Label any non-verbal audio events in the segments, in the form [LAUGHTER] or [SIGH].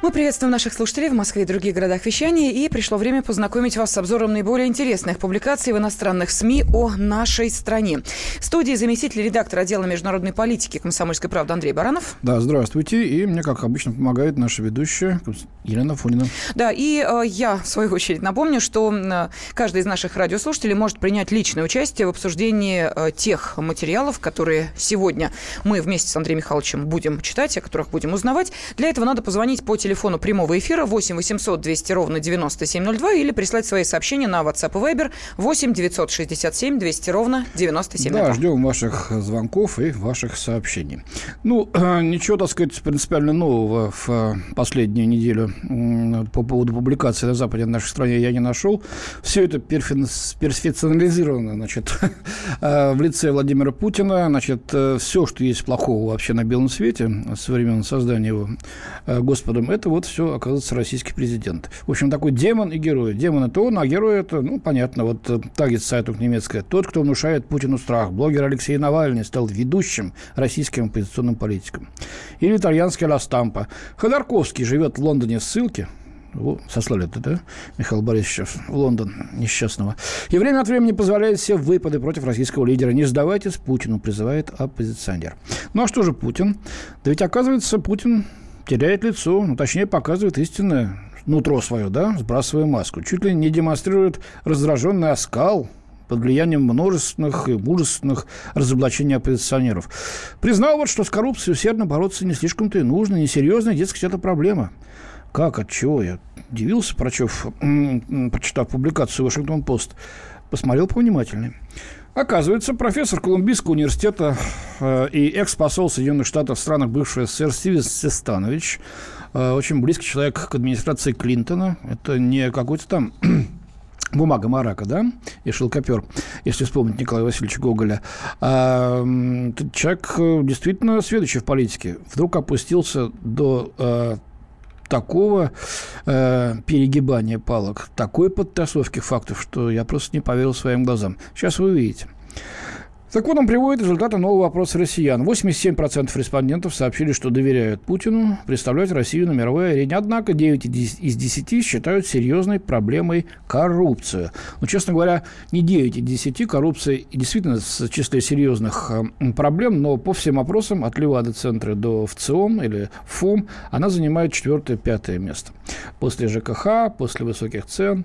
Мы приветствуем наших слушателей в Москве и других городах вещания. И пришло время познакомить вас с обзором наиболее интересных публикаций в иностранных СМИ о нашей стране. В студии заместитель редактора отдела международной политики «Комсомольской правды» Андрей Баранов. Да, здравствуйте. И мне, как обычно, помогает наша ведущая Елена Фонина. Да, и э, я, в свою очередь, напомню, что э, каждый из наших радиослушателей может принять личное участие в обсуждении э, тех материалов, которые сегодня мы вместе с Андреем Михайловичем будем читать, о которых будем узнавать. Для этого надо позвонить по телефону прямого эфира 8 800 200 ровно 9702 или прислать свои сообщения на WhatsApp и Viber 8 967 200 ровно 9702. Да, ждем ваших звонков и ваших сообщений. Ну, э, ничего, так сказать, принципиально нового в э, последнюю неделю по поводу публикации на Западе в нашей стране я не нашел. Все это персонализировано, значит, [LAUGHS] э, в лице Владимира Путина. Значит, все, что есть плохого вообще на белом свете со времен создания его Господом, это вот все, оказывается, российский президент. В общем, такой демон и герой. Демон это он, а герой это, ну, понятно, вот тагет сайтов немецкая. Тот, кто внушает Путину страх. Блогер Алексей Навальный стал ведущим российским оппозиционным политиком. Или итальянский Ластампа. Ходорковский живет в Лондоне ссылки, сослали это, да, Михаил Борисовича в Лондон несчастного. И время от времени позволяет все выпады против российского лидера. Не сдавайтесь Путину, призывает оппозиционер. Ну а что же Путин? Да ведь, оказывается, Путин теряет лицо, ну, точнее, показывает истинное нутро свое, да, сбрасывая маску. Чуть ли не демонстрирует раздраженный оскал, под влиянием множественных и мужественных разоблачений оппозиционеров. Признал вот, что с коррупцией усердно бороться не слишком-то и нужно, несерьезно, дескать, это проблема. Как, от чего? Я удивился, прочев, прочитав публикацию «Вашингтон-Пост». Посмотрел повнимательнее. Оказывается, профессор Колумбийского университета э, и экс-посол Соединенных Штатов в странах бывшего СССР Стивен Сестанович, э, очень близкий человек к администрации Клинтона. Это не какой-то там [CLEARS THROAT] Бумага Марака, да, и шелкопер, если вспомнить Николая Васильевича Гоголя. А, человек э, действительно следующий в политике. Вдруг опустился до а, такого э, перегибания палок, такой подтасовки фактов, что я просто не поверил своим глазам. Сейчас вы увидите. Так вот, он приводит результаты нового опроса россиян. 87% респондентов сообщили, что доверяют Путину представлять Россию на мировой арене. Однако 9 из 10 считают серьезной проблемой коррупцию. Но, честно говоря, не 9 из 10. Коррупция действительно в числе серьезных э, проблем, но по всем опросам от Левада-центра до ВЦИОМ или ФОМ она занимает четвертое-пятое место. После ЖКХ, после высоких цен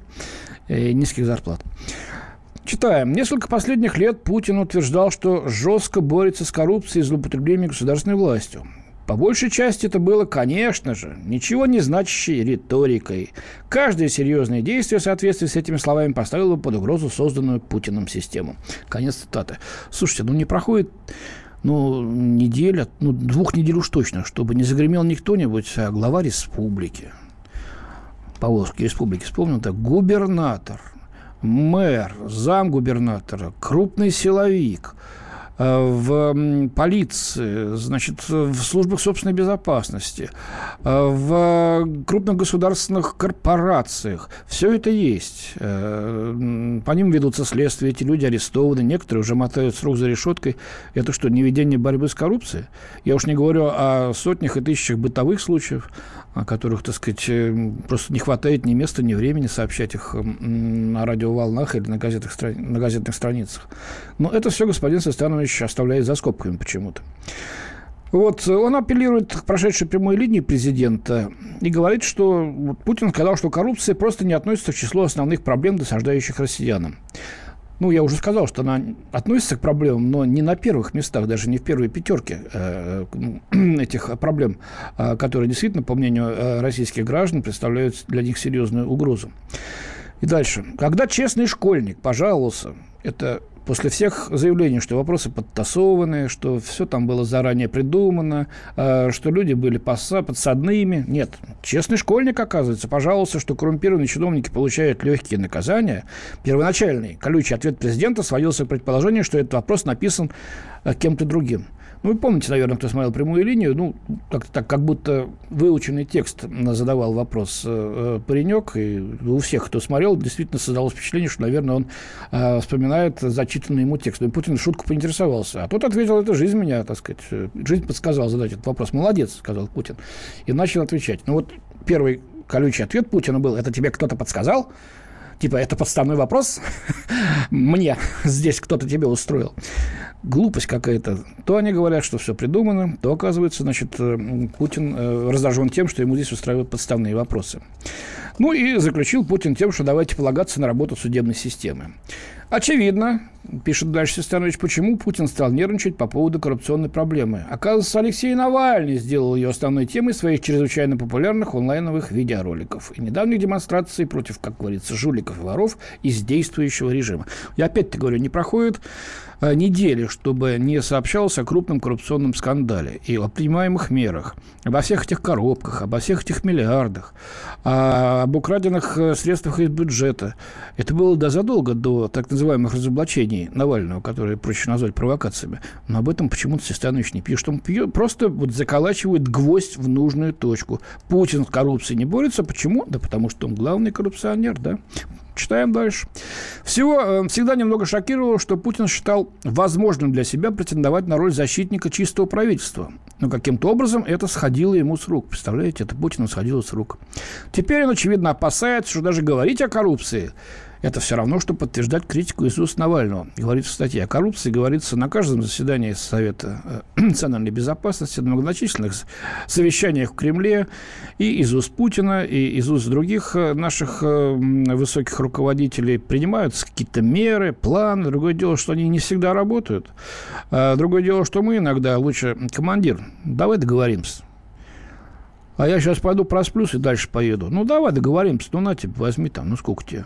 и низких зарплат. Читаем. Несколько последних лет Путин утверждал, что жестко борется с коррупцией и злоупотреблением государственной властью. По большей части это было, конечно же, ничего не значащей риторикой. Каждое серьезное действие в соответствии с этими словами поставило под угрозу созданную Путиным систему. Конец цитаты. Слушайте, ну не проходит ну, неделя, ну, двух недель уж точно, чтобы не загремел не кто-нибудь, а глава республики. Поволжской республики, вспомнил так, губернатор – мэр, замгубернатора, крупный силовик э, в полиции, значит, в службах собственной безопасности, э, в крупных государственных корпорациях. Все это есть. Э, по ним ведутся следствия, эти люди арестованы, некоторые уже мотают срок за решеткой. Это что, не ведение борьбы с коррупцией? Я уж не говорю о сотнях и тысячах бытовых случаев, о которых, так сказать, э, просто не хватает ни места, ни времени сообщать их на радиоволнах или на, газетах, на газетных страницах. Но это все господин Состанович оставляет за скобками почему-то. Вот, он апеллирует к прошедшей прямой линии президента и говорит, что Путин сказал, что коррупция просто не относится к числу основных проблем, досаждающих россиянам ну, я уже сказал, что она относится к проблемам, но не на первых местах, даже не в первой пятерке э, [CLEARS THROAT] этих проблем, э, которые действительно, по мнению э, российских граждан, представляют для них серьезную угрозу. И дальше. Когда честный школьник пожаловался, это после всех заявлений, что вопросы подтасованы, что все там было заранее придумано, э, что люди были подсадными. Нет, честный школьник, оказывается, пожаловался, что коррумпированные чиновники получают легкие наказания. Первоначальный колючий ответ президента сводился к предположению, что этот вопрос написан э, кем-то другим. Ну, вы помните, наверное, кто смотрел прямую линию, ну, так, так как будто выученный текст задавал вопрос э, паренек, и у всех, кто смотрел, действительно создалось впечатление, что, наверное, он э, вспоминает зачитанный ему текст. И Путин шутку поинтересовался. А тот ответил, это жизнь меня, так сказать, жизнь подсказала задать этот вопрос. Молодец, сказал Путин. И начал отвечать. Ну, вот первый колючий ответ Путина был, это тебе кто-то подсказал? Типа, это подставной вопрос? [LAUGHS] Мне здесь кто-то тебе устроил. Глупость какая-то. То они говорят, что все придумано, то, оказывается, значит, э, Путин э, раздражен тем, что ему здесь устраивают подставные вопросы. Ну и заключил Путин тем, что давайте полагаться на работу судебной системы. Очевидно, пишет дальше Сестанович, почему Путин стал нервничать по поводу коррупционной проблемы. Оказывается, Алексей Навальный сделал ее основной темой своих чрезвычайно популярных онлайновых видеороликов и недавних демонстраций против, как говорится, жуликов и воров из действующего режима. Я опять-таки говорю, не проходит Э, недели, чтобы не сообщалось о крупном коррупционном скандале и о принимаемых мерах, обо всех этих коробках, обо всех этих миллиардах, об украденных э, средствах из бюджета. Это было до задолго до так называемых разоблачений Навального, которые проще назвать провокациями. Но об этом почему-то Систанович не пишет. Он просто вот заколачивает гвоздь в нужную точку. Путин с коррупцией не борется. Почему? Да потому что он главный коррупционер, да. Читаем дальше. Всего, э, всегда немного шокировало, что Путин считал возможным для себя претендовать на роль защитника чистого правительства. Но каким-то образом это сходило ему с рук. Представляете, это Путину сходило с рук. Теперь он, очевидно, опасается, что даже говорить о коррупции это все равно, что подтверждать критику Иисуса Навального. Говорится в статье о коррупции, говорится на каждом заседании Совета э, [CLEARS THROAT] национальной безопасности, на многочисленных совещаниях в Кремле и из уст Путина, и из уст других э, наших э, высоких руководителей принимаются какие-то меры, планы. Другое дело, что они не всегда работают. А другое дело, что мы иногда лучше, командир, давай договоримся. А я сейчас пойду просплюсь и дальше поеду. Ну, давай договоримся. Ну, на тебе, возьми там, ну, сколько тебе?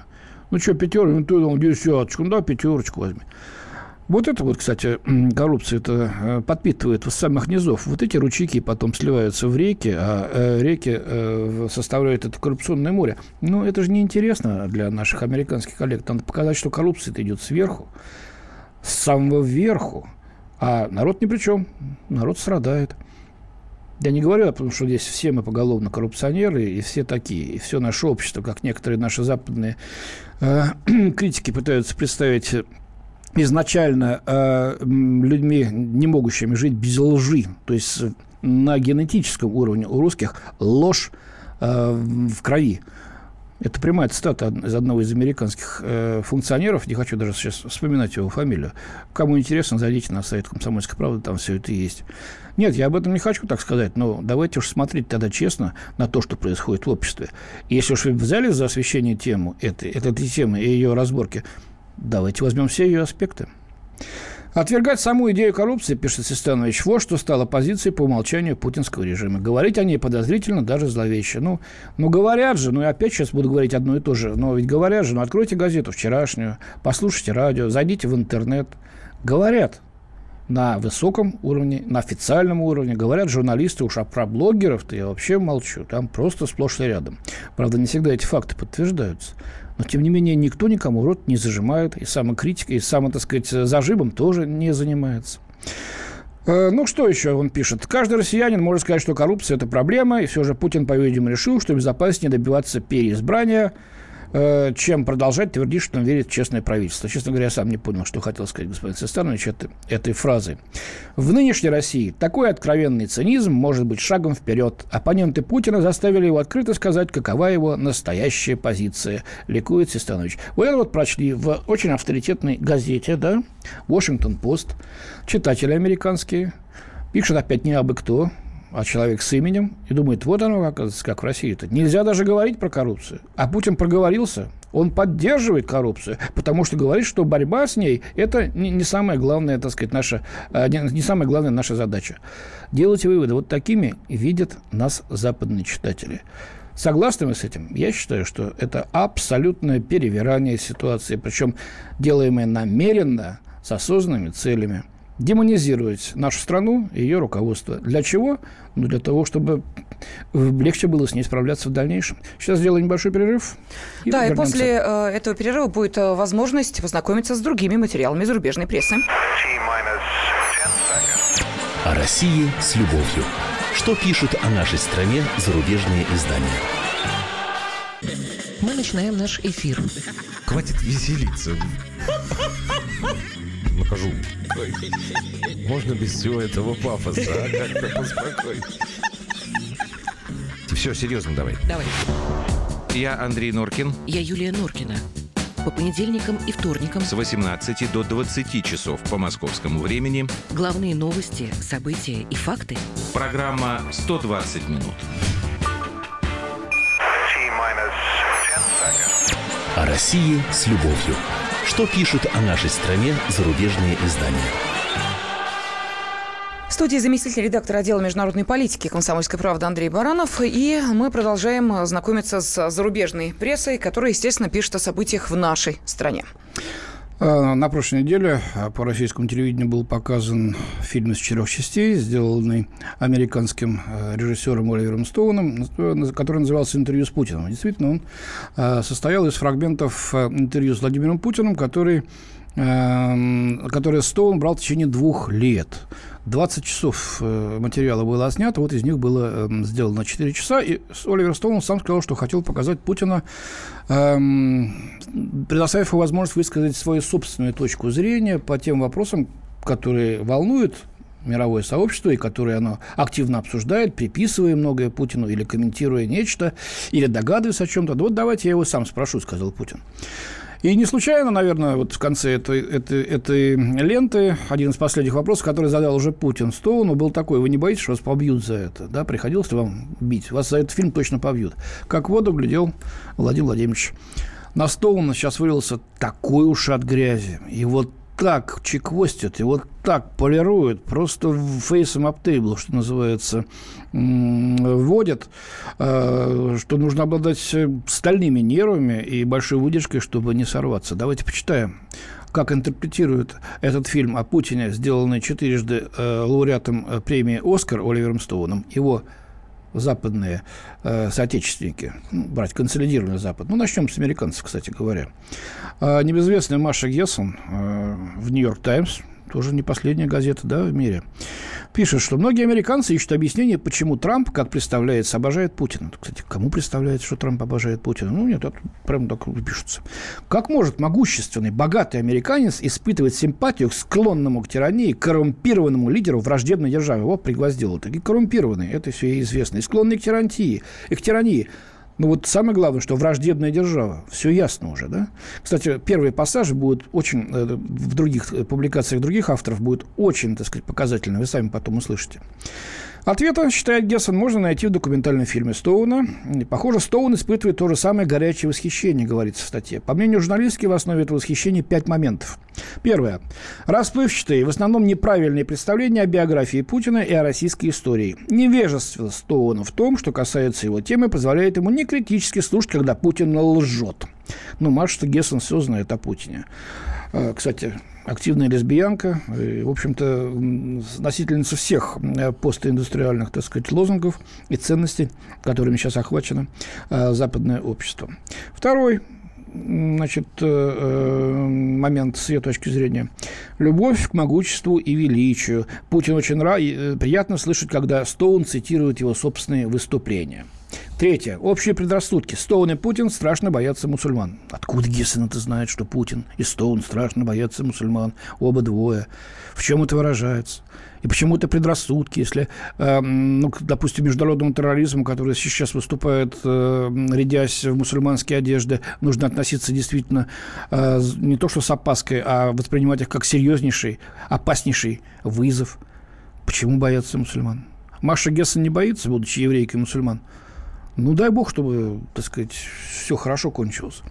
Ну что, пятерку, ну ты там десяточку, ну да, пятерочку возьми. Вот это вот, кстати, коррупция это э, подпитывает с самых низов. Вот эти ручейки потом сливаются в реки, а э, реки э, составляют это коррупционное море. Ну, это же неинтересно для наших американских коллег. Надо показать, что коррупция идет сверху, с самого верху. А народ ни при чем. Народ страдает. Я не говорю, потому что здесь все мы поголовно коррупционеры, и все такие, и все наше общество, как некоторые наши западные э, [CLEARS THROAT] критики пытаются представить изначально э, людьми, не могущими жить без лжи. То есть на генетическом уровне у русских ложь э, в крови. Это прямая цитата из одного из американских э, функционеров. Не хочу даже сейчас вспоминать его фамилию. Кому интересно, зайдите на сайт «Комсомольской правды», там все это есть. Нет, я об этом не хочу так сказать, но давайте уж смотреть тогда честно на то, что происходит в обществе. Если уж вы взяли за освещение тему этой, этой темы и ее разборки, давайте возьмем все ее аспекты. Отвергать саму идею коррупции, пишет Систанович, вот что стало позицией по умолчанию путинского режима. Говорить о ней подозрительно, даже зловеще. Ну, ну говорят же, ну и опять сейчас буду говорить одно и то же, но ведь говорят же, ну откройте газету вчерашнюю, послушайте радио, зайдите в интернет. Говорят, на высоком уровне, на официальном уровне. Говорят журналисты уж, а про блогеров-то я вообще молчу. Там просто сплошь и рядом. Правда, не всегда эти факты подтверждаются. Но, тем не менее, никто никому рот не зажимает. И самокритикой, и самым, так сказать, зажимом тоже не занимается. Э, ну, что еще он пишет? Каждый россиянин может сказать, что коррупция – это проблема, и все же Путин, по-видимому, решил, что безопаснее добиваться переизбрания – Э, чем продолжать твердить, что он верит честное правительство. Честно говоря, я сам не понял, что хотел сказать господин Цестанович это, этой фразы. В нынешней России такой откровенный цинизм может быть шагом вперед. Оппоненты Путина заставили его открыто сказать, какова его настоящая позиция, ликует Цестанович. Вы это вот прочли в очень авторитетной газете, да, Washington-Post, читатели американские, пишут опять не абы кто, а человек с именем, и думает, вот оно, как, как в России-то. Нельзя даже говорить про коррупцию. А Путин проговорился, он поддерживает коррупцию, потому что говорит, что борьба с ней – это не, не самая главная, так сказать, наша, а, не, не самая главная наша задача. Делайте выводы. Вот такими видят нас западные читатели. Согласны мы с этим? Я считаю, что это абсолютное перевирание ситуации, причем делаемое намеренно, с осознанными целями – демонизировать нашу страну и ее руководство. Для чего? Ну, для того, чтобы легче было с ней справляться в дальнейшем. Сейчас сделаем небольшой перерыв. И да, вернемся. и после э, этого перерыва будет э, возможность познакомиться с другими материалами зарубежной прессы. О России с любовью. Что пишут о нашей стране зарубежные издания? Мы начинаем наш эфир. Хватит веселиться. Накажу. Можно без всего этого пафоса, а? Как-то поспокойнее. Все, серьезно давай. Давай. Я Андрей Норкин. Я Юлия Норкина. По понедельникам и вторникам С 18 до 20 часов по московскому времени. главные новости, события и факты. Программа «120 минут». T-minus 10 seconds. О России с любовью. Что пишут о нашей стране зарубежные издания? В студии заместитель редактора отдела международной политики «Комсомольской правды» Андрей Баранов. И мы продолжаем знакомиться с зарубежной прессой, которая, естественно, пишет о событиях в нашей стране. А, На прошлой неделе а, по российскому телевидению был показан фильм из четырех частей, сделанный американским а, режиссером Оливером Стоуном, который назывался «Интервью с Путиным». Действительно, он состоял из фрагментов интервью с Владимиром Путиным, который, эм, которое Стоун брал в течение двух лет. 20 часов э, материала было снято, вот из них было эм, сделано 4 часа, и Оливер Стоун сам сказал, что хотел показать Путина эм, предоставив ему возможность высказать свою собственную точку зрения по тем вопросам, которые волнуют мировое сообщество и которые оно активно обсуждает, приписывая многое Путину или комментируя нечто, или догадываясь о чем-то. Вот давайте я его сам спрошу, сказал Путин. И не случайно, наверное, вот в конце этой, этой, этой ленты один из последних вопросов, который задал уже Путин Стоуну, был такой, вы не боитесь, что вас побьют за это? Да, приходилось ли вам бить? Вас за этот фильм точно побьют. Как воду глядел Владимир Владимирович. На Стоуна сейчас вылился такой ушат грязи. И вот так чеквостят, и вот так полируют, просто фейсом ап тейбл, что называется, вводят, э, что нужно обладать э, стальными нервами и большой выдержкой, чтобы не сорваться. Давайте почитаем как интерпретирует этот фильм о Путине, сделанный четырежды э, лауреатом премии «Оскар» Оливером Стоуном. Его западные э, соотечественники, ну, брать консолидированный Запад. Ну, начнем с американцев, кстати говоря. А, небезвестная Маша Гессон э, в «Нью-Йорк Таймс», тоже не последняя газета да, в мире, пишет, что многие американцы ищут объяснение, почему Трамп, как представляется, обожает Путина. Кстати, кому представляется, что Трамп обожает Путина? Ну, нет, это прям так пишется. Как может могущественный, богатый американец испытывать симпатию к склонному к тирании, коррумпированному лидеру враждебной державы? Вот пригвоздил это. И коррумпированный, это все известно. И склонный к тирании. И к тирании. Ну вот самое главное, что враждебная держава. Все ясно уже, да? Кстати, первые пассажи будут очень, э, в других э, публикациях других авторов будут очень, так сказать, показательны. Вы сами потом услышите. Ответа, считает Гессен, можно найти в документальном фильме Стоуна. И, Похоже, Стоун испытывает то же самое горячее восхищение, говорится в статье. По мнению журналистки, в основе этого восхищения пять моментов. Первое. Расплывчатые, в основном неправильные представления о биографии Путина и о российской истории. Невежество Стоуна в том, что касается его темы, позволяет ему не критически слушать, когда Путин лжет. Ну, Маша Гессен все знает о Путине. А, Кстати, активная лесбиянка, и, в общем-то, носительница всех э, постиндустриальных, так сказать, лозунгов и ценностей, которыми сейчас охвачено э, западное общество. Второй значит, э, э, момент с ее точки зрения. Любовь к могуществу и величию. Путин очень нрав... э, приятно слышать, когда Стоун цитирует его собственные выступления. Третье. Общие предрассудки. Стоун и Путин страшно боятся мусульман. Откуда Гессен это знает, что Путин и Стоун страшно боятся мусульман? Оба двое. В чем это выражается? И почему это предрассудки, если, э, ну, допустим, международному терроризму, который сейчас выступает, э, рядясь в мусульманские одежды, нужно относиться действительно э, не то что с опаской, а воспринимать их как серьезнейший, опаснейший вызов. Почему боятся мусульман? Маша Гессен не боится, будучи еврейкой мусульман. Ну, дай бог, чтобы, так сказать, все хорошо кончилось.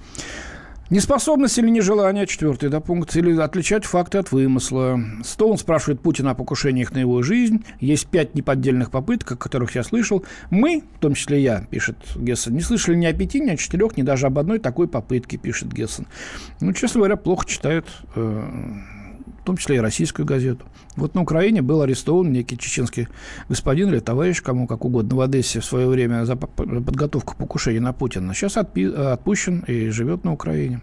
Неспособность или нежелание, четвертый да, пункт, или отличать факты от вымысла. Стоун спрашивает Путина о покушениях на его жизнь. Есть пять неподдельных попыток, о которых я слышал. Мы, в том числе я, пишет Гессен, не слышали ни о пяти, ни о четырех, ни даже об одной такой попытке, пишет Гессен. Ну, честно говоря, плохо читают э, в том числе и российскую газету. Вот на Украине был арестован некий чеченский господин или товарищ, кому как угодно, в Одессе в свое время за по- подготовку покушения на Путина. Сейчас отпи- отпущен и живет на Украине.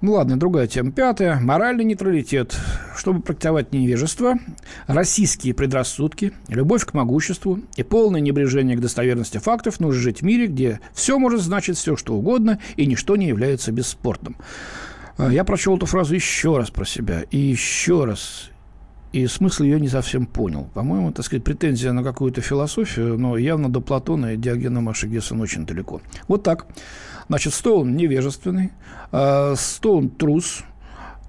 Ну ладно, другая тема. Пятая. Моральный нейтралитет. Чтобы практиковать невежество, российские предрассудки, любовь к могуществу и полное небрежение к достоверности фактов нужно жить в мире, где все может значить все, что угодно, и ничто не является бесспорным. А, Я прочел эту фразу еще раз про себя. И еще раз. И смысл ее не совсем понял. По-моему, так сказать, претензия на какую-то философию, но явно до Платона и Диогена Маши Гессен очень далеко. Вот так. Значит, Стоун невежественный, э, Стоун трус,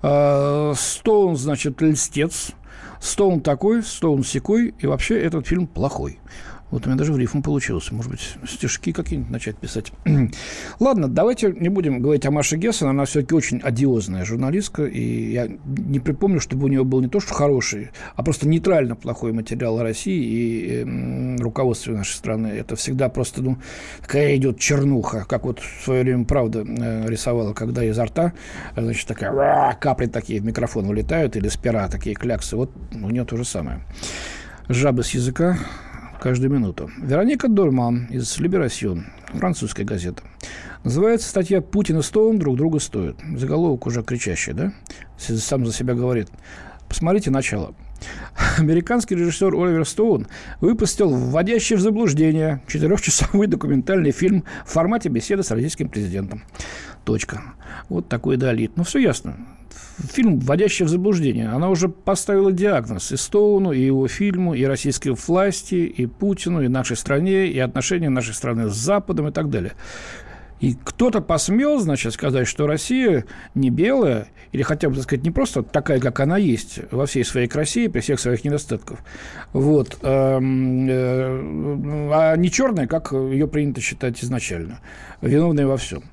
э, Стоун, значит, льстец, Стоун такой, Стоун секой, и вообще этот фильм плохой. Вот у меня даже в рифм получилось. Может быть, стишки какие-нибудь начать писать. [CLEARS THROAT] Ладно, давайте не будем говорить о Маше Гессен. Она все-таки очень одиозная журналистка. И я не припомню, чтобы у нее был не то, что хороший, а просто нейтрально плохой материал о России и э, руководстве нашей страны. Это всегда просто, ну, такая идет чернуха, как вот в свое время «Правда» э, рисовала, когда изо рта, э, значит, такая капли такие в микрофон вылетают, или с пера такие кляксы. Вот у нее то же самое. Жабы с языка каждую минуту. Вероника Дольман из «Либерасьон», французская газета. Называется статья «Путин и Стоун друг друга стоят». Заголовок уже кричащий, да? Сам за себя говорит. Посмотрите начало. Американский режиссер Оливер Стоун выпустил вводящий в заблуждение четырехчасовой документальный фильм в формате беседы с российским президентом. Точка. Вот такой долит. Ну, все ясно фильм, вводящий в заблуждение. Она уже поставила диагноз и Стоуну, и его фильму, и российской власти, и Путину, и нашей стране, и отношения нашей страны с Западом и так далее. И кто-то посмел, значит, сказать, что Россия не белая, или хотя бы, так сказать, не просто такая, как она есть, во всей своей красе, при всех своих недостатках, вот, эм, э, а не черная, как ее принято считать изначально, виновная во всем.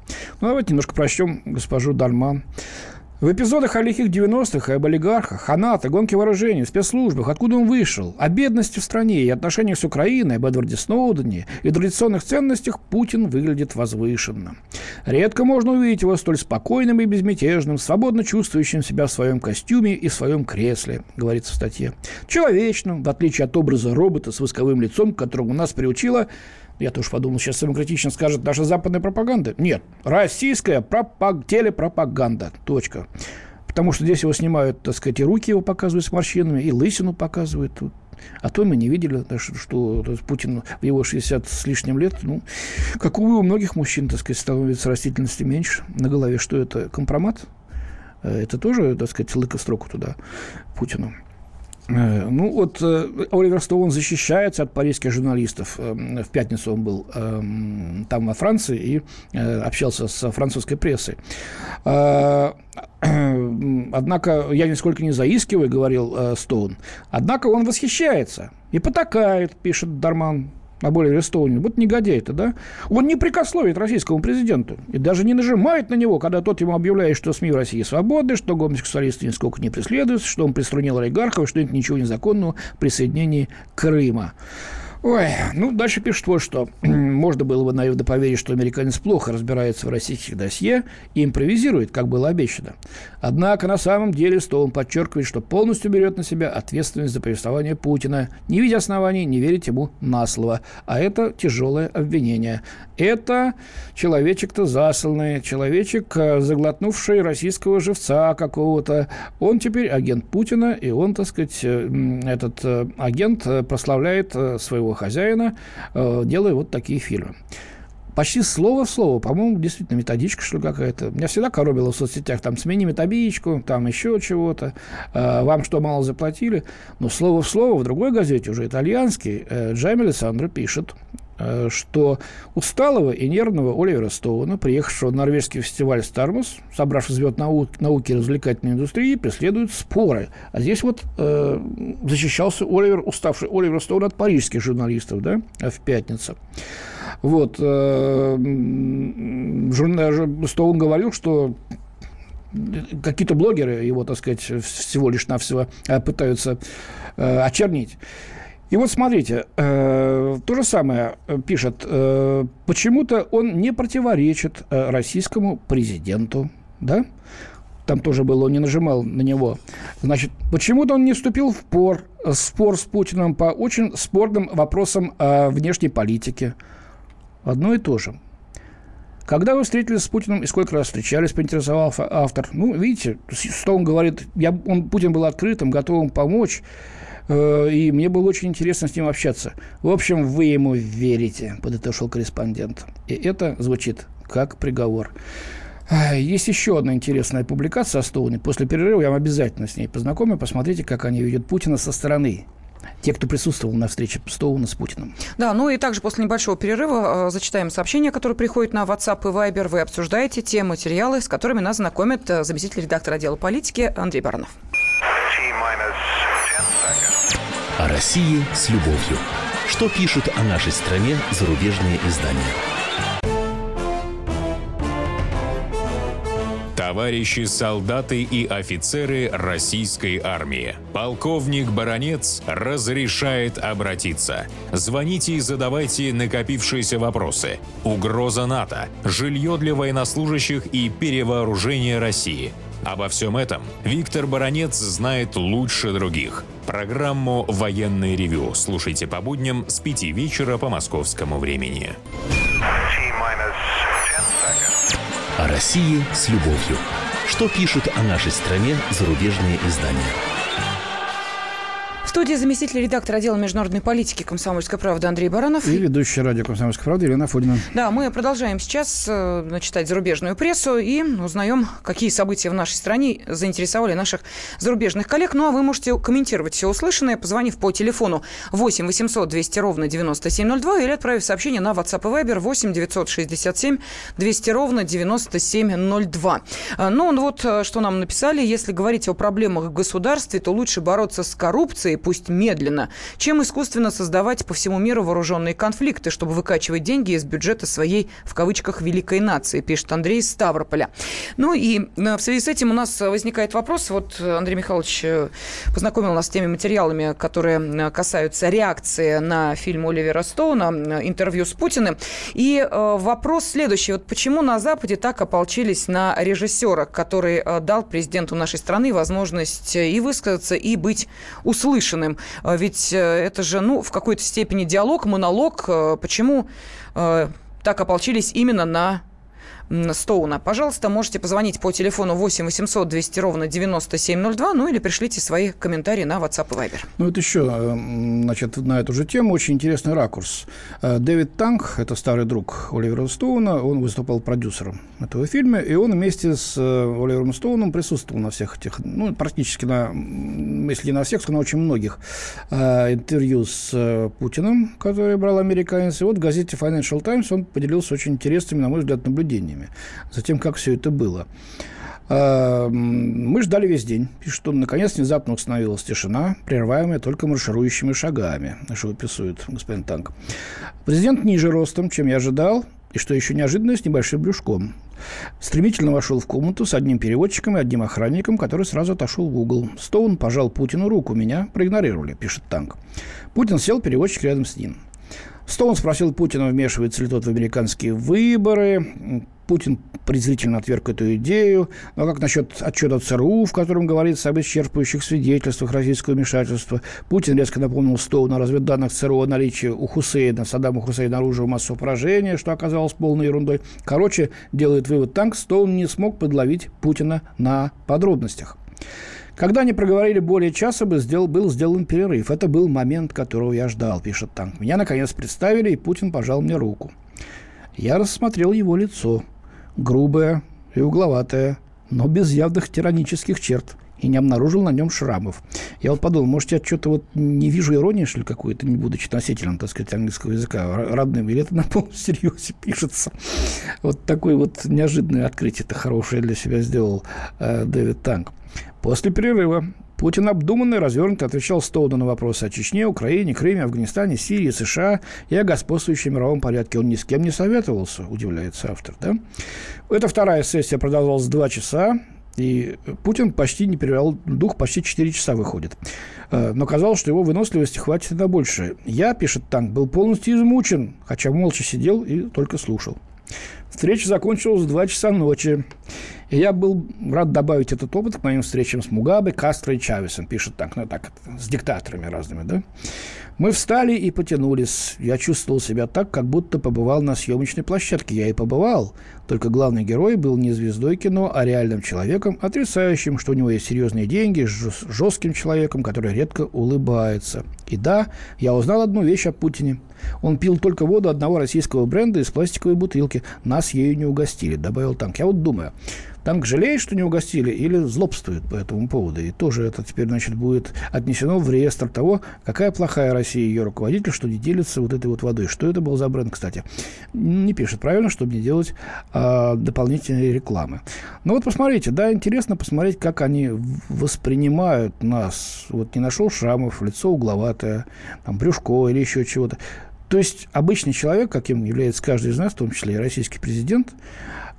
Ну, давайте немножко прочтем госпожу Дальман. В эпизодах о лихих 90-х и об олигархах, о НАТО, гонке вооружений, спецслужбах, откуда он вышел, о бедности в стране и отношениях с Украиной, об Эдварде Сноудене и традиционных ценностях Путин выглядит возвышенно. Редко можно увидеть его столь спокойным и безмятежным, свободно чувствующим себя в своем костюме и в своем кресле, говорится в статье. Человечным, в отличие от образа робота с восковым лицом, к которому нас приучила я тоже подумал, сейчас самокритично скажет наша западная пропаганда. Нет, российская пропаг... телепропаганда. Точка. Потому что здесь его снимают, так сказать, и руки его показывают с морщинами, и лысину показывают. А то мы не видели, что, Путин в его 60 с лишним лет, ну, как увы, у многих мужчин, так сказать, становится растительности меньше на голове. Что это? Компромат? Это тоже, так сказать, лыка строку туда Путину. Ну, вот Оливер Стоун защищается от парижских журналистов. В пятницу он был там, во Франции, и общался с французской прессой. [CLEARS THROAT] Однако я нисколько не заискиваю, говорил Стоун. Однако он восхищается и потакает, пишет Дарман а более арестованный. Вот негодяй-то, да? Он не прикословит российскому президенту и даже не нажимает на него, когда тот ему объявляет, что СМИ в России свободны, что гомосексуалисты нисколько не преследуются, что он приструнил олигархов, что нет ничего незаконного в присоединении Крыма. Ой, ну, дальше пишет вот что. [CLEARS THROAT] Можно было бы наивно поверить, что американец плохо разбирается в российских досье и импровизирует, как было обещано. Однако на самом деле Стоун подчеркивает, что полностью берет на себя ответственность за повествование Путина, не видя оснований не верить ему на слово. А это тяжелое обвинение. Это человечек-то засланный, человечек, э, заглотнувший российского живца какого-то. Он теперь агент Путина, и он, так сказать, э, этот э, агент прославляет своего хозяина, делая вот такие фильмы почти слово в слово, по-моему, действительно методичка, что какая-то. Меня всегда коробило в соцсетях, там, смени методичку, там, еще чего-то, э, вам что, мало заплатили? Но слово в слово в другой газете, уже итальянский, э, Джайми Александро пишет, э, что усталого и нервного Оливера Стоуна, приехавшего на норвежский фестиваль «Стармус», собравший звезд нау- науки и развлекательной индустрии, преследуют споры. А здесь вот э, защищался Оливер, уставший Оливер Стоун от парижских журналистов, да, в пятницу. Вот. Э, Стоун говорил, что какие-то блогеры его, так сказать, всего лишь навсего э, пытаются э, очернить. И вот смотрите, то же самое пишет, почему-то он не противоречит российскому президенту, да? Там тоже было, он не нажимал на него. Значит, почему-то он не вступил в пор, спор с Путиным по очень спорным вопросам внешней политики одно и то же. Когда вы встретились с Путиным и сколько раз встречались, поинтересовался автор. Ну, видите, Стоун говорит, я, он, Путин был открытым, готовым помочь. Э, и мне было очень интересно с ним общаться. В общем, вы ему верите, подытожил корреспондент. И это звучит как приговор. Есть еще одна интересная публикация о Стоуне. После перерыва я вам обязательно с ней познакомлю. Посмотрите, как они видят Путина со стороны те, кто присутствовал на встрече Стоуна с Путиным. Да, ну и также после небольшого перерыва э, зачитаем сообщения, которые приходят на WhatsApp и Viber. Вы обсуждаете те материалы, с которыми нас знакомит э, заместитель редактора отдела политики Андрей Баранов. О России с любовью. Что пишут о нашей стране зарубежные издания? Товарищи солдаты и офицеры российской армии. Полковник Баронец разрешает обратиться. Звоните и задавайте накопившиеся вопросы. Угроза НАТО, жилье для военнослужащих и перевооружение России. Обо всем этом Виктор Баронец знает лучше других. Программу «Военный ревю» слушайте по будням с 5 вечера по московскому времени. О России с любовью. Что пишут о нашей стране зарубежные издания? В студии заместитель редактора отдела международной политики «Комсомольской правды» Андрей Баранов. И ведущая радио «Комсомольская правда» Елена Фудина. Да, мы продолжаем сейчас э, читать зарубежную прессу и узнаем, какие события в нашей стране заинтересовали наших зарубежных коллег. Ну, а вы можете комментировать все услышанное, позвонив по телефону 8 800 200 ровно 9702 или отправив сообщение на WhatsApp и Viber 8 967 200 ровно 9702. Э, ну, вот э, что нам написали. Если говорить о проблемах в государстве, то лучше бороться с коррупцией, пусть медленно, чем искусственно создавать по всему миру вооруженные конфликты, чтобы выкачивать деньги из бюджета своей, в кавычках, великой нации, пишет Андрей из Ставрополя. Ну и э, в связи с этим у нас возникает вопрос. Вот Андрей Михайлович э, познакомил нас с теми материалами, которые э, касаются реакции на фильм Оливера Стоуна, интервью с Путиным. И вопрос следующий. Вот почему на Западе так ополчились на режиссера, который дал президенту нашей страны возможность и высказаться, и быть услышанным? Услышанным. А ведь э, это же, ну, в какой-то степени диалог, монолог. Э, почему э, так ополчились именно на Стоуна. Пожалуйста, можете позвонить по телефону 8 800 200 ровно 9702, ну или пришлите свои комментарии на WhatsApp и Viber. Ну вот еще, э, значит, на эту же тему очень интересный ракурс. Э, Дэвид Танк, это старый друг Оливера Стоуна, он выступал продюсером этого фильма, и он вместе с э, Оливером Стоуном присутствовал на всех этих, ну, практически на, если не на всех, то на очень многих интервью с Путиным, которые брал американец. И вот в газете Financial Times он поделился очень интересными, на мой взгляд, наблюдениями время, за как все это было. А, мы ждали весь день. Пишет он, наконец, внезапно установилась тишина, прерываемая только марширующими шагами, что описывает господин Танк. Президент ниже ростом, чем я ожидал, и, что еще неожиданно, с небольшим брюшком. Стремительно вошел в комнату с одним переводчиком и одним охранником, который сразу отошел в угол. Стоун пожал Путину руку. Меня проигнорировали, пишет Танк. Путин сел, переводчик рядом с ним. Стоун спросил Путина, вмешивается ли тот в американские выборы. Путин презрительно отверг эту идею. Но как насчет отчета ЦРУ, в котором говорится об исчерпывающих свидетельствах российского вмешательства? Путин резко напомнил Стоуну о разведданных ЦРУ о наличии у Хусейна, Саддама Хусейна оружия массового поражения, что оказалось полной ерундой. Короче, делает вывод танк, Стоун не смог подловить Путина на подробностях. Когда они проговорили более часа, был, сделан перерыв. Это был момент, которого я ждал, пишет Танк. Меня, наконец, представили, и Путин пожал мне руку. Я рассмотрел его лицо. Грубое и угловатое, но без явных тиранических черт и не обнаружил на нем шрамов. Я вот подумал, может, я что-то вот не вижу иронии, что ли, какой-то, не будучи носителем, так сказать, английского языка родным, или это на полном серьезе пишется. Вот такое вот неожиданное открытие это хорошее для себя сделал э, Дэвид Танк. После перерыва Путин обдуманно и развернуто отвечал Стоуну на вопросы о Чечне, Украине, Крыме, Афганистане, Сирии, США и о господствующем мировом порядке. Он ни с кем не советовался, удивляется автор. Да? Эта вторая сессия продолжалась два часа. И Путин почти не перевел дух, почти 4 часа выходит. Э, но казалось, что его выносливости хватит на больше. Я, пишет Танк, был полностью измучен, хотя молча сидел и только слушал. Встреча закончилась в 2 часа ночи. И я был рад добавить этот опыт к моим встречам с Мугабе, Кастро и Чавесом. Пишет так, ну так, с диктаторами разными, да? Мы встали и потянулись. Я чувствовал себя так, как будто побывал на съемочной площадке. Я и побывал. Только главный герой был не звездой кино, а реальным человеком, отрицающим, что у него есть серьезные деньги, жестким человеком, который редко улыбается. И да, я узнал одну вещь о Путине. Он пил только воду одного российского бренда из пластиковой бутылки. Нас ею не угостили, добавил Танк. Я вот думаю, Танк жалеет, что не угостили, или злобствует по этому поводу? И тоже это теперь, значит, будет отнесено в реестр того, какая плохая Россия ее руководитель, что не делится вот этой вот водой. Что это был за бренд, кстати? Не пишет правильно, чтобы не делать а, дополнительной рекламы. Ну вот посмотрите, да, интересно посмотреть, как они воспринимают нас. Вот не нашел шрамов, лицо угловатое, там, брюшко или еще чего-то. То есть обычный человек, каким является каждый из нас, в том числе и российский президент,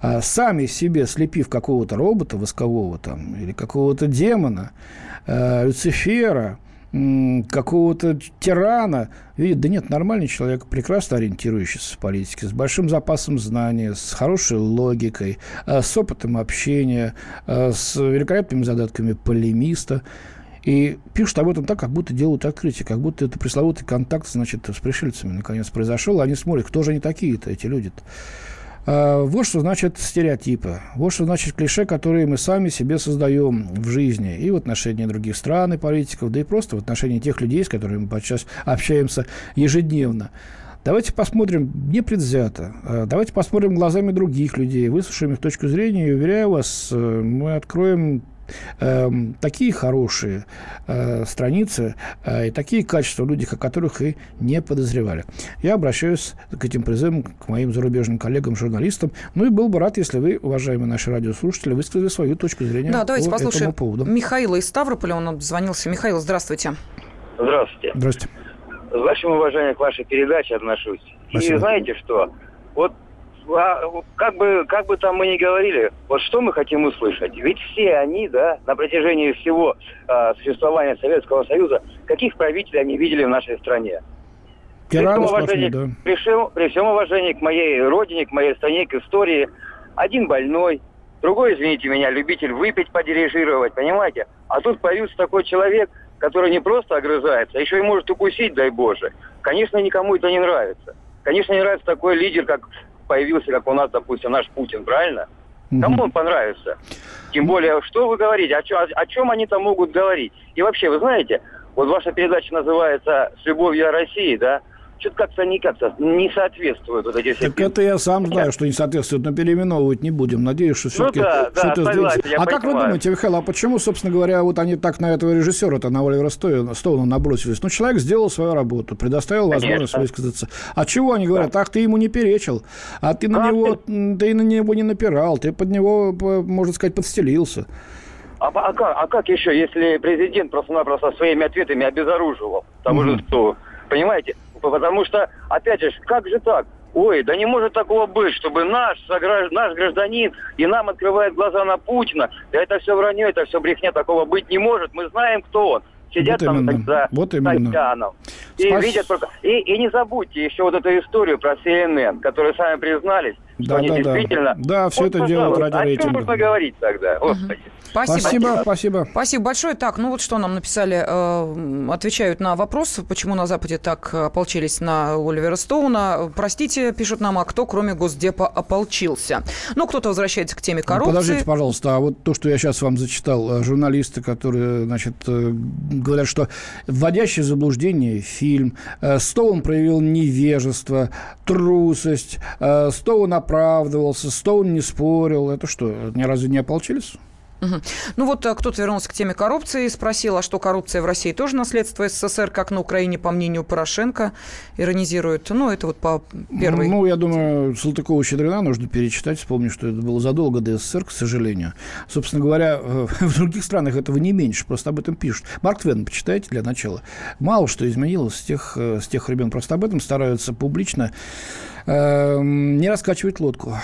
а сами себе слепив какого-то робота воскового там, или какого-то демона, э, Люцифера, какого-то тирана. Видит, да нет, нормальный человек, прекрасно ориентирующийся в политике, с большим запасом знаний, с хорошей логикой, э, с опытом общения, с великолепными задатками полемиста. И пишут об этом так, как будто делают открытие, как будто это пресловутый контакт, значит, с пришельцами наконец произошел. Они смотрят, кто же они такие-то, эти люди-то. А, вот что значит стереотипы. Вот что значит клише, которые мы сами себе создаем в жизни. И в отношении других стран и политиков, да и просто в отношении тех людей, с которыми мы подчас общаемся ежедневно. Давайте посмотрим непредвзято. А, давайте посмотрим глазами других людей, выслушаем их точку зрения. И, уверяю вас, э, мы откроем э, такие хорошие э, страницы э, и такие качества в людях, о которых и не подозревали. Я обращаюсь к этим призывам к моим зарубежным коллегам, журналистам. Ну и был бы рад, если вы, уважаемые наши радиослушатели, высказали свою точку зрения да, давайте по послушаем этому поводу. Михаила из Ставрополя, он обзвонился. Михаил, здравствуйте. Здравствуйте. Здравствуйте. С большим уважением к вашей передаче отношусь. Спасибо. И знаете что? Вот а, как бы, как бы там мы ни говорили, вот что мы хотим услышать? Ведь все они, да, на протяжении всего а, существования Советского Союза, каких правителей они видели в нашей стране? При всем, уважении, да. при, всем, при всем уважении к моей родине, к моей стране, к истории, один больной, другой, извините меня, любитель выпить, подирижировать, понимаете? А тут появился такой человек, который не просто огрызается, а еще и может укусить, дай Боже. Конечно, никому это не нравится. Конечно, не нравится такой лидер, как появился, как у нас, допустим, наш Путин, правильно? Кому он понравится? Тем более, что вы говорите, о, чем, о чем они там могут говорить? И вообще, вы знаете, вот ваша передача называется «С любовью о России», да? Что-то как-то они как-то не соответствуют вот эти все... Так это я сам знаю, что не соответствует, но переименовывать не будем. Надеюсь, что все-таки ну, да, что-то да, согласен, А как вы думаете, Михаил, а почему, собственно говоря, вот они так на этого режиссера-то, на Оливера Стоуна набросились? Ну, человек сделал свою работу, предоставил Конечно. возможность высказаться. А чего они говорят? Ах, ты ему не перечил, а ты на, него, ты... на него не напирал, ты под него, можно сказать, подстелился. А, а, как, а как еще, если президент просто-напросто своими ответами обезоруживал того угу. же Стоуна? Понимаете? Потому что, опять же, как же так? Ой, да не может такого быть, чтобы наш, наш гражданин и нам открывает глаза на Путина. Да это все вранье, это все брехня, такого быть не может. Мы знаем, кто он. Сидят вот там именно. за вот именно. И Спас... видят только... И, и не забудьте еще вот эту историю про CNN, которые сами признались, да, что да, они да. действительно... Да, все вот, это делают ради рейтинга. О чем можно говорить тогда? Господи. Спасибо. Спасибо, спасибо. Спасибо большое. Так, ну вот что нам написали, э, отвечают на вопрос, почему на Западе так ополчились на Оливера Стоуна. Простите, пишут нам, а кто кроме Госдепа ополчился? Ну, кто-то возвращается к теме коррупции. Подождите, пожалуйста, а вот то, что я сейчас вам зачитал, э, журналисты, которые, значит, э, говорят, что вводящий в заблуждение фильм, э, Стоун проявил невежество, трусость, э, Стоун оправдывался, Стоун не спорил. Это что, ни разу не ополчились? Угу. Ну вот э, кто-то вернулся к теме коррупции и спросил, а что коррупция в России тоже наследство СССР, как на Украине, по мнению Порошенко, иронизирует. Ну, это вот по первой... Ну, я думаю, Салтыкова-Щедрина нужно перечитать, вспомнить, что это было задолго до СССР, к сожалению. Собственно говоря, [LAUGHS] в других странах этого не меньше, просто об этом пишут. Марк Твен, почитайте для начала. Мало что изменилось с тех, э, с тех времен, просто об этом стараются публично не раскачивать лодку.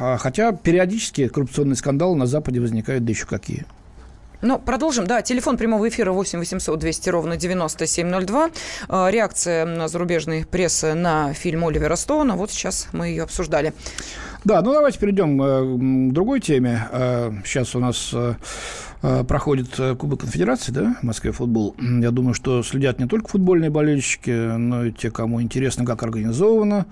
А, хотя периодически коррупционные скандалы на Западе возникают, да еще какие. Ну, продолжим. Да, телефон прямого эфира 8 800 200 ровно 9702. Э, реакция зарубежной прессы на фильм Оливера Стоуна. Вот сейчас мы ее обсуждали. Да, ну давайте перейдем э, к другой теме. Э, сейчас у нас э, проходит Кубок Конфедерации, да, в Москве футбол. Я думаю, что следят не только футбольные болельщики, но и те, кому интересно, как организовано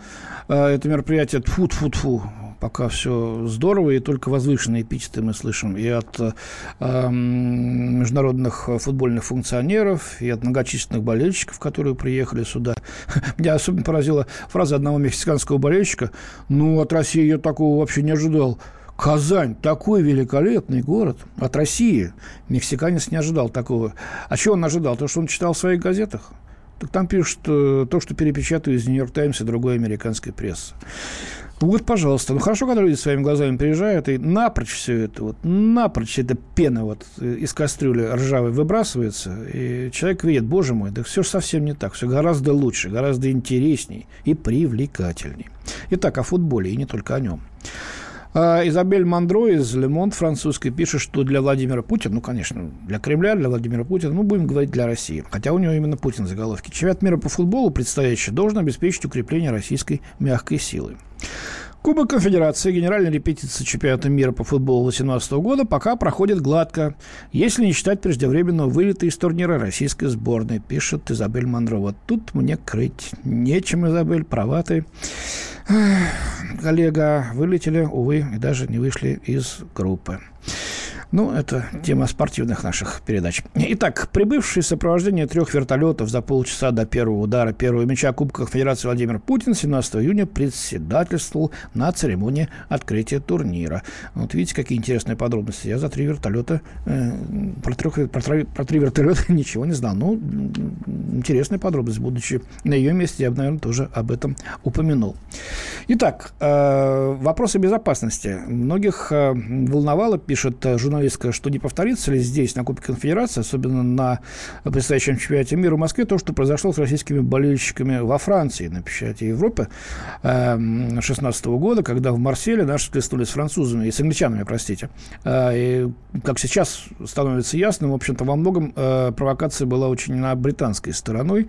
это мероприятие. Фу-фу-фу, пока все здорово, и только возвышенные эпитеты мы слышим и от э, международных футбольных функционеров, и от многочисленных болельщиков, которые приехали сюда. [LAUGHS] Меня особенно поразила фраза одного мексиканского болельщика, ну, от России я такого вообще не ожидал. Казань такой великолепный город от России. Мексиканец не ожидал такого. А чего он ожидал? То, что он читал в своих газетах. Так там пишут э, то, что перепечатают из «Нью-Йорк Таймс» и другой американской прессы. Вот, пожалуйста. Ну, хорошо, когда люди своими глазами приезжают, и напрочь все это, вот, напрочь эта пена вот из кастрюли ржавой выбрасывается, и человек видит, боже мой, да все же совсем не так, все гораздо лучше, гораздо интересней и привлекательней. Итак, о футболе, и не только о нем. А Изабель Мандро из Лемонт французской пишет, что для Владимира Путина, ну, конечно, для Кремля, для Владимира Путина, ну, будем говорить для России, хотя у него именно Путин заголовки. Чемпионат мира по футболу, предстоящий, должен обеспечить укрепление российской мягкой силы. Кубок Конфедерации, генеральная репетиция чемпионата мира по футболу 2018 года пока проходит гладко, если не считать преждевременного вылета из турнира российской сборной, пишет Изабель Мандро. Вот тут мне крыть нечем, Изабель, права ты. Коллега, вылетели, увы, и даже не вышли из группы. Ну, это тема спортивных наших передач. Итак, прибывший в сопровождении трех вертолетов за полчаса до первого удара первого мяча Кубка Федерации Владимир Путин 17 июня председательствовал на церемонии открытия турнира. Вот видите, какие интересные подробности. Я за три вертолета, э, про, трех, про, три, про три вертолета [LAUGHS] ничего не знал. Ну, интересная подробность. Будучи на ее месте, я бы, наверное, тоже об этом упомянул. Итак, э, вопросы безопасности. Многих э, волновало, пишет журналист журналистка, что не повторится ли здесь, на Кубке Конфедерации, особенно на предстоящем чемпионате мира в Москве, то, что произошло с российскими болельщиками во Франции на печати Европы 2016 эм, года, когда в Марселе наши сплеснулись с французами и с англичанами, простите. Э, и, как сейчас становится ясным, в общем-то, во многом э, провокация была очень на британской стороной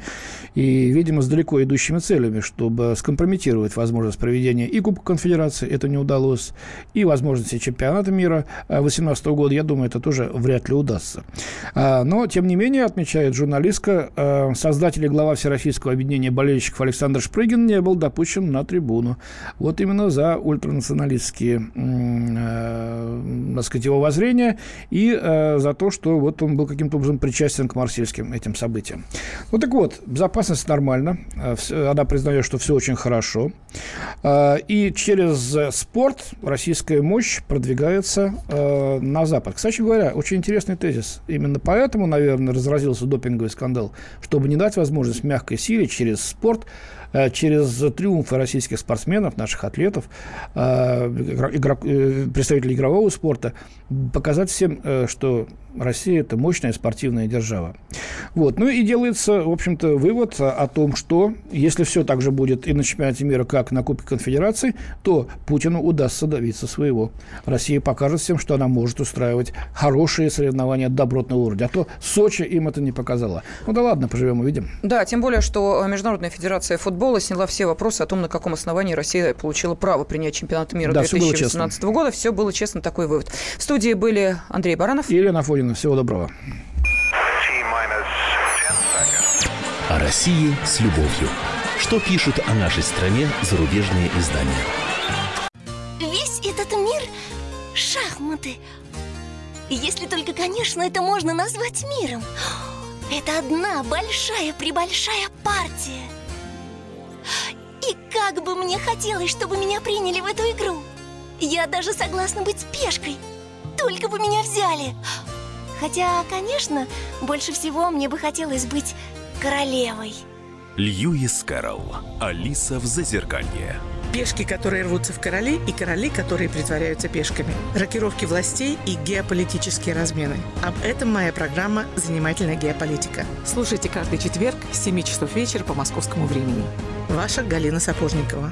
и, видимо, с далеко идущими целями, чтобы скомпрометировать возможность проведения и Кубка Конфедерации, это не удалось, и возможности чемпионата мира 2018 года года, я думаю, это тоже вряд ли удастся. А, но, тем не менее, отмечает журналистка, а, создатель и глава Всероссийского объединения болельщиков Александр Шпрыгин не был допущен на трибуну. Вот именно за ультранационалистские, а, так сказать, его воззрения и за то, что вот он был каким-то образом причастен к марсельским этим событиям. Ну так вот, безопасность нормально. Она признает, что все очень хорошо. И через спорт российская мощь продвигается на Запад. Кстати говоря, очень интересный тезис. Именно поэтому, наверное, разразился допинговый скандал, чтобы не дать возможность мягкой силе через спорт Э, через триумфы российских спортсменов, наших атлетов, э, игрок, э, представителей игрового спорта, показать всем, что Россия – это мощная спортивная держава. Вот. Ну и делается, в общем-то, вывод о том, что если все так же будет и на чемпионате мира, как на Кубке Конфедерации, то Путину удастся добиться своего. Россия покажет всем, что она может устраивать хорошие соревнования добротного уровня. А то Сочи им это не показала. Ну да ладно, поживем, увидим. Да, тем более, что Международная федерация футбола сняла все вопросы о том, на каком основании Россия получила право принять чемпионат мира да, 2018 года. Все было честно, такой вывод. В студии были Андрей Баранов и Елена Всего доброго. О России с любовью. Что пишут о нашей стране зарубежные издания? Весь этот мир – шахматы. Если только, конечно, это можно назвать миром. Это одна большая-пребольшая партия – и как бы мне хотелось, чтобы меня приняли в эту игру Я даже согласна быть пешкой Только бы меня взяли Хотя, конечно, больше всего мне бы хотелось быть королевой Льюис Кэрролл Алиса в Зазеркалье Пешки, которые рвутся в короли, и короли, которые притворяются пешками. Рокировки властей и геополитические размены. Об этом моя программа «Занимательная геополитика». Слушайте каждый четверг с 7 часов вечера по московскому времени. Ваша Галина Сапожникова.